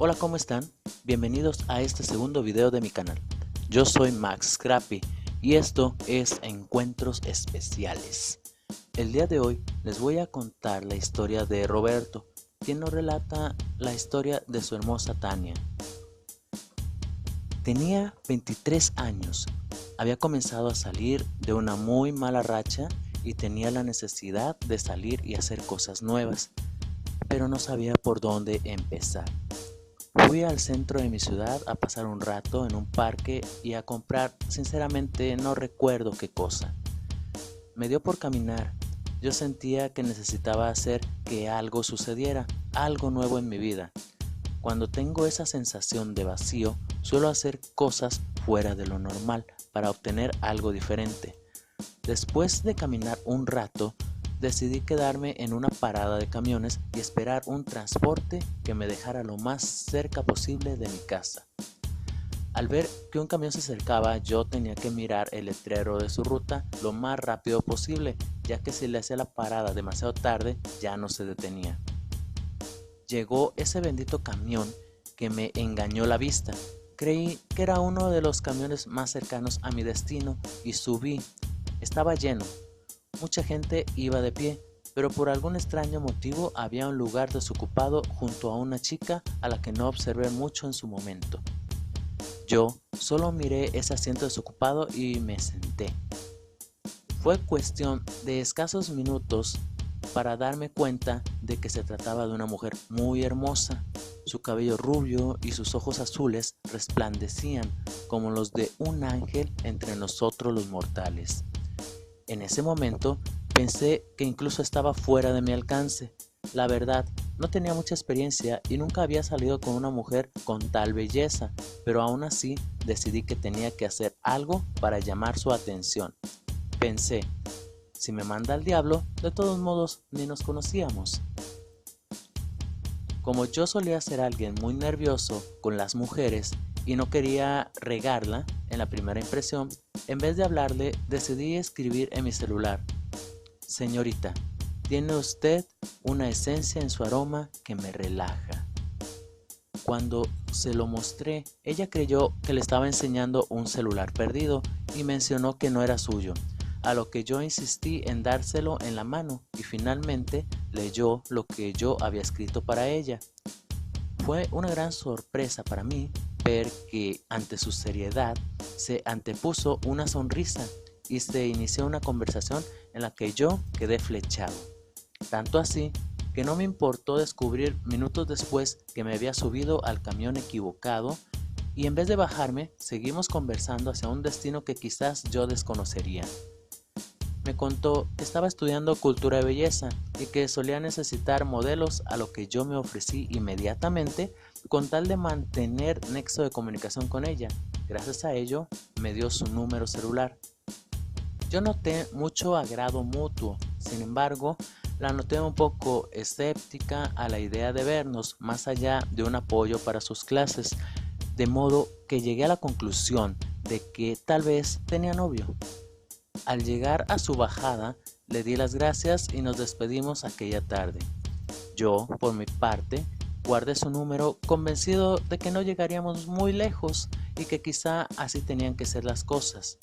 Hola, ¿cómo están? Bienvenidos a este segundo video de mi canal. Yo soy Max Scrappy y esto es Encuentros Especiales. El día de hoy les voy a contar la historia de Roberto, quien nos relata la historia de su hermosa Tania. Tenía 23 años, había comenzado a salir de una muy mala racha y tenía la necesidad de salir y hacer cosas nuevas, pero no sabía por dónde empezar. Fui al centro de mi ciudad a pasar un rato en un parque y a comprar, sinceramente no recuerdo qué cosa. Me dio por caminar. Yo sentía que necesitaba hacer que algo sucediera, algo nuevo en mi vida. Cuando tengo esa sensación de vacío, suelo hacer cosas fuera de lo normal para obtener algo diferente. Después de caminar un rato, decidí quedarme en una parada de camiones y esperar un transporte que me dejara lo más cerca posible de mi casa. Al ver que un camión se acercaba, yo tenía que mirar el letrero de su ruta lo más rápido posible, ya que si le hacía la parada demasiado tarde, ya no se detenía. Llegó ese bendito camión que me engañó la vista. Creí que era uno de los camiones más cercanos a mi destino y subí. Estaba lleno, Mucha gente iba de pie, pero por algún extraño motivo había un lugar desocupado junto a una chica a la que no observé mucho en su momento. Yo solo miré ese asiento desocupado y me senté. Fue cuestión de escasos minutos para darme cuenta de que se trataba de una mujer muy hermosa. Su cabello rubio y sus ojos azules resplandecían como los de un ángel entre nosotros los mortales. En ese momento pensé que incluso estaba fuera de mi alcance. La verdad, no tenía mucha experiencia y nunca había salido con una mujer con tal belleza, pero aún así decidí que tenía que hacer algo para llamar su atención. Pensé, si me manda al diablo, de todos modos ni nos conocíamos. Como yo solía ser alguien muy nervioso con las mujeres y no quería regarla en la primera impresión, en vez de hablarle, decidí escribir en mi celular. Señorita, tiene usted una esencia en su aroma que me relaja. Cuando se lo mostré, ella creyó que le estaba enseñando un celular perdido y mencionó que no era suyo, a lo que yo insistí en dárselo en la mano y finalmente leyó lo que yo había escrito para ella. Fue una gran sorpresa para mí que ante su seriedad se antepuso una sonrisa y se inició una conversación en la que yo quedé flechado. Tanto así que no me importó descubrir minutos después que me había subido al camión equivocado y en vez de bajarme seguimos conversando hacia un destino que quizás yo desconocería. Me contó que estaba estudiando cultura de belleza y que solía necesitar modelos a lo que yo me ofrecí inmediatamente con tal de mantener nexo de comunicación con ella. Gracias a ello, me dio su número celular. Yo noté mucho agrado mutuo, sin embargo, la noté un poco escéptica a la idea de vernos más allá de un apoyo para sus clases, de modo que llegué a la conclusión de que tal vez tenía novio. Al llegar a su bajada, le di las gracias y nos despedimos aquella tarde. Yo, por mi parte, Guardé su número convencido de que no llegaríamos muy lejos y que quizá así tenían que ser las cosas.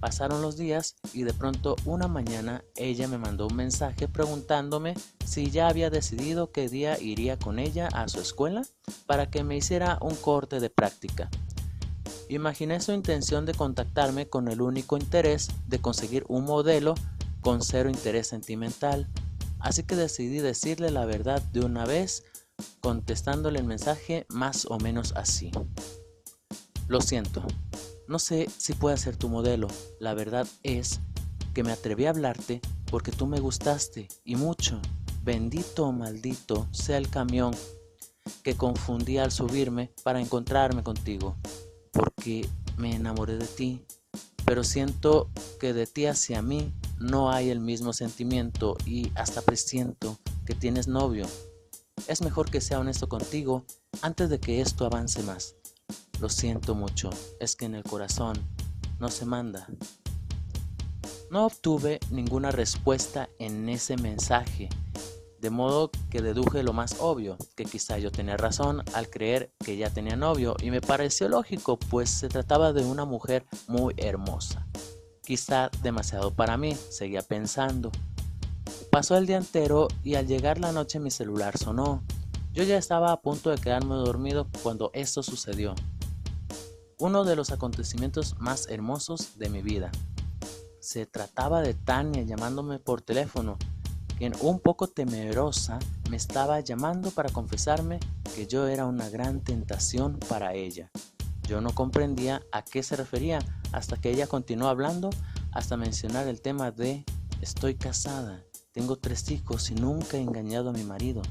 Pasaron los días y de pronto una mañana ella me mandó un mensaje preguntándome si ya había decidido qué día iría con ella a su escuela para que me hiciera un corte de práctica. Imaginé su intención de contactarme con el único interés de conseguir un modelo con cero interés sentimental, así que decidí decirle la verdad de una vez contestándole el mensaje más o menos así. Lo siento, no sé si pueda ser tu modelo. La verdad es que me atreví a hablarte porque tú me gustaste y mucho. Bendito o maldito sea el camión que confundí al subirme para encontrarme contigo, porque me enamoré de ti, pero siento que de ti hacia mí no hay el mismo sentimiento y hasta presiento que tienes novio es mejor que sea honesto contigo antes de que esto avance más. Lo siento mucho, es que en el corazón no se manda. No obtuve ninguna respuesta en ese mensaje de modo que deduje lo más obvio, que quizá yo tenía razón al creer que ya tenía novio y me pareció lógico, pues se trataba de una mujer muy hermosa. Quizá demasiado para mí, seguía pensando. Pasó el día entero y al llegar la noche mi celular sonó. Yo ya estaba a punto de quedarme dormido cuando esto sucedió. Uno de los acontecimientos más hermosos de mi vida. Se trataba de Tania llamándome por teléfono quien un poco temerosa me estaba llamando para confesarme que yo era una gran tentación para ella. Yo no comprendía a qué se refería hasta que ella continuó hablando hasta mencionar el tema de estoy casada, tengo tres hijos y nunca he engañado a mi marido.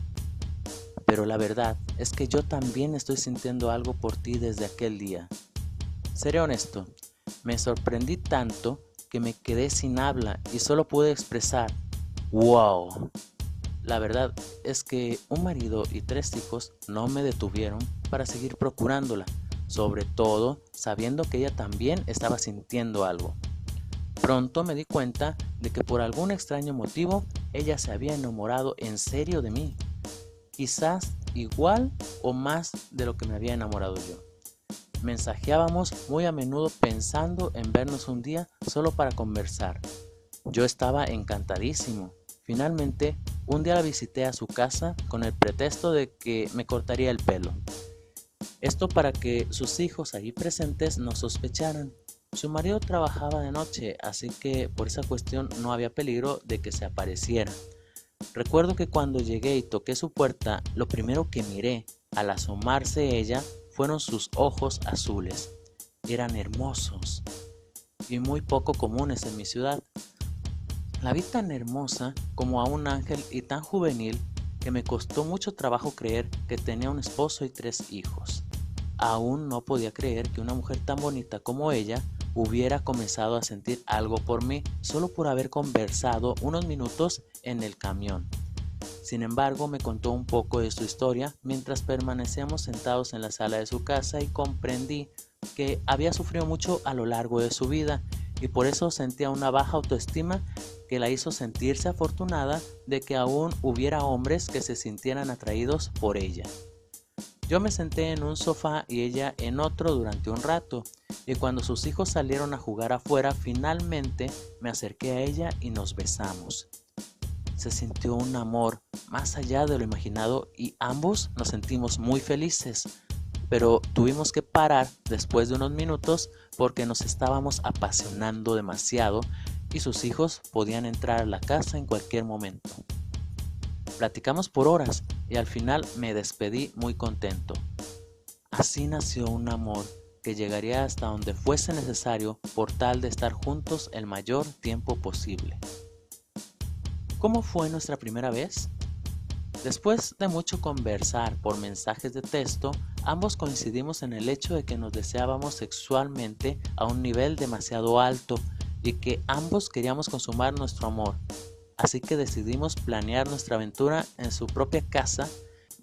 Pero la verdad es que yo también estoy sintiendo algo por ti desde aquel día. Seré honesto, me sorprendí tanto que me quedé sin habla y solo pude expresar ¡Wow! La verdad es que un marido y tres hijos no me detuvieron para seguir procurándola, sobre todo sabiendo que ella también estaba sintiendo algo. Pronto me di cuenta de que por algún extraño motivo ella se había enamorado en serio de mí, quizás igual o más de lo que me había enamorado yo. Mensajeábamos muy a menudo pensando en vernos un día solo para conversar. Yo estaba encantadísimo, Finalmente, un día la visité a su casa con el pretexto de que me cortaría el pelo. Esto para que sus hijos allí presentes no sospecharan. Su marido trabajaba de noche, así que por esa cuestión no había peligro de que se apareciera. Recuerdo que cuando llegué y toqué su puerta, lo primero que miré al asomarse ella fueron sus ojos azules. Eran hermosos y muy poco comunes en mi ciudad. La vi tan hermosa como a un ángel y tan juvenil que me costó mucho trabajo creer que tenía un esposo y tres hijos. Aún no podía creer que una mujer tan bonita como ella hubiera comenzado a sentir algo por mí solo por haber conversado unos minutos en el camión. Sin embargo, me contó un poco de su historia mientras permanecíamos sentados en la sala de su casa y comprendí que había sufrido mucho a lo largo de su vida y por eso sentía una baja autoestima que la hizo sentirse afortunada de que aún hubiera hombres que se sintieran atraídos por ella. Yo me senté en un sofá y ella en otro durante un rato, y cuando sus hijos salieron a jugar afuera, finalmente me acerqué a ella y nos besamos. Se sintió un amor más allá de lo imaginado y ambos nos sentimos muy felices, pero tuvimos que parar después de unos minutos porque nos estábamos apasionando demasiado y sus hijos podían entrar a la casa en cualquier momento. Platicamos por horas y al final me despedí muy contento. Así nació un amor que llegaría hasta donde fuese necesario por tal de estar juntos el mayor tiempo posible. ¿Cómo fue nuestra primera vez? Después de mucho conversar por mensajes de texto, ambos coincidimos en el hecho de que nos deseábamos sexualmente a un nivel demasiado alto y que ambos queríamos consumar nuestro amor. Así que decidimos planear nuestra aventura en su propia casa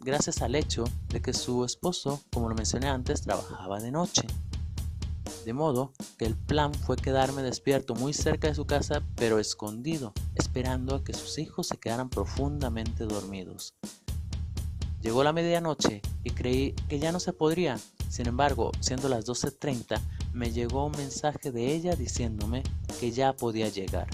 gracias al hecho de que su esposo, como lo mencioné antes, trabajaba de noche. De modo que el plan fue quedarme despierto muy cerca de su casa, pero escondido, esperando a que sus hijos se quedaran profundamente dormidos. Llegó la medianoche y creí que ya no se podría. Sin embargo, siendo las 12.30, me llegó un mensaje de ella diciéndome que ya podía llegar.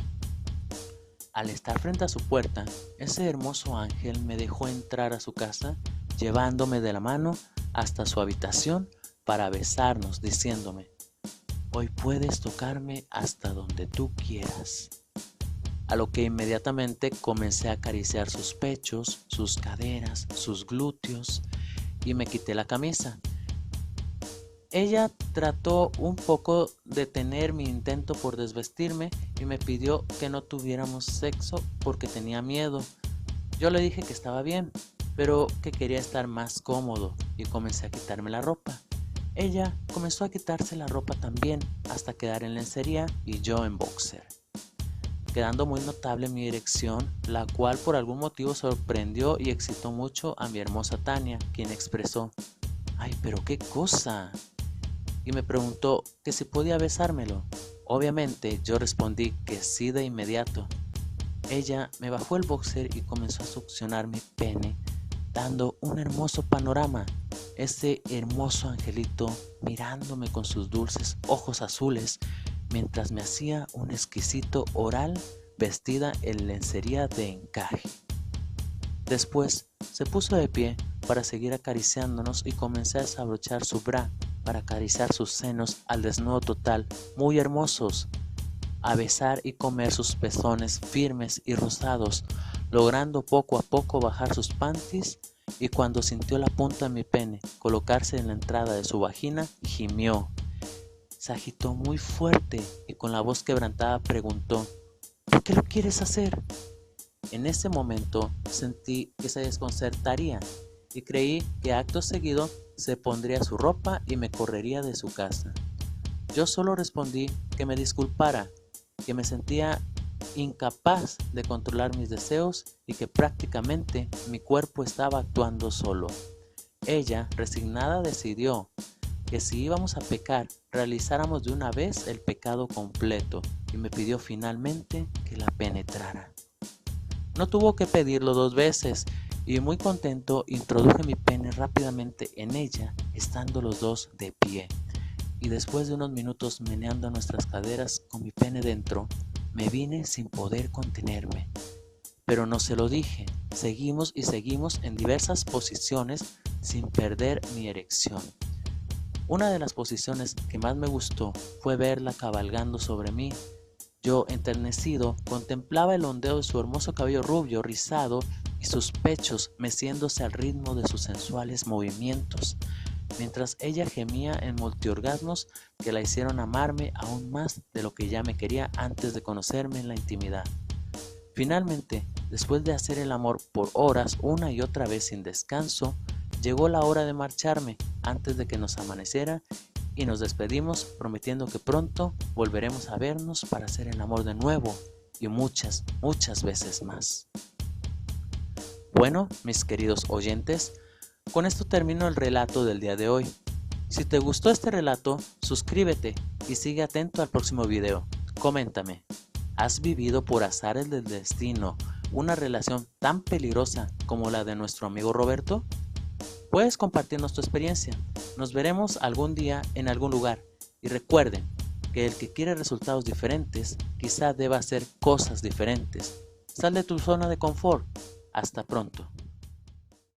Al estar frente a su puerta, ese hermoso ángel me dejó entrar a su casa, llevándome de la mano hasta su habitación para besarnos, diciéndome, hoy puedes tocarme hasta donde tú quieras. A lo que inmediatamente comencé a acariciar sus pechos, sus caderas, sus glúteos y me quité la camisa ella trató un poco de tener mi intento por desvestirme y me pidió que no tuviéramos sexo porque tenía miedo. Yo le dije que estaba bien, pero que quería estar más cómodo y comencé a quitarme la ropa. Ella comenzó a quitarse la ropa también hasta quedar en lencería y yo en boxer. Quedando muy notable mi dirección, la cual por algún motivo sorprendió y excitó mucho a mi hermosa Tania, quien expresó, ¡ay, pero qué cosa! y me preguntó que si podía besármelo. Obviamente yo respondí que sí de inmediato. Ella me bajó el boxer y comenzó a succionar mi pene, dando un hermoso panorama. Ese hermoso angelito mirándome con sus dulces ojos azules mientras me hacía un exquisito oral vestida en lencería de encaje. Después se puso de pie para seguir acariciándonos y comencé a desabrochar su bra para acariciar sus senos al desnudo total, muy hermosos, a besar y comer sus pezones firmes y rosados, logrando poco a poco bajar sus panties y cuando sintió la punta de mi pene colocarse en la entrada de su vagina, gimió. Se agitó muy fuerte y con la voz quebrantada preguntó, ¿por qué lo quieres hacer? En ese momento sentí que se desconcertaría y creí que acto seguido se pondría su ropa y me correría de su casa. Yo solo respondí que me disculpara, que me sentía incapaz de controlar mis deseos y que prácticamente mi cuerpo estaba actuando solo. Ella, resignada, decidió que si íbamos a pecar, realizáramos de una vez el pecado completo y me pidió finalmente que la penetrara. No tuvo que pedirlo dos veces y muy contento introduje mi pene rápidamente en ella, estando los dos de pie. Y después de unos minutos meneando nuestras caderas con mi pene dentro, me vine sin poder contenerme. Pero no se lo dije, seguimos y seguimos en diversas posiciones sin perder mi erección. Una de las posiciones que más me gustó fue verla cabalgando sobre mí. Yo, enternecido, contemplaba el ondeo de su hermoso cabello rubio, rizado y sus pechos meciéndose al ritmo de sus sensuales movimientos, mientras ella gemía en multiorgasmos que la hicieron amarme aún más de lo que ya me quería antes de conocerme en la intimidad. Finalmente, después de hacer el amor por horas una y otra vez sin descanso, llegó la hora de marcharme antes de que nos amaneciera y nos despedimos prometiendo que pronto volveremos a vernos para hacer el amor de nuevo y muchas, muchas veces más. Bueno, mis queridos oyentes, con esto termino el relato del día de hoy. Si te gustó este relato, suscríbete y sigue atento al próximo video. Coméntame, ¿has vivido por azares del destino una relación tan peligrosa como la de nuestro amigo Roberto? Puedes compartirnos tu experiencia. Nos veremos algún día en algún lugar. Y recuerden que el que quiere resultados diferentes quizá deba hacer cosas diferentes. Sal de tu zona de confort hasta pronto.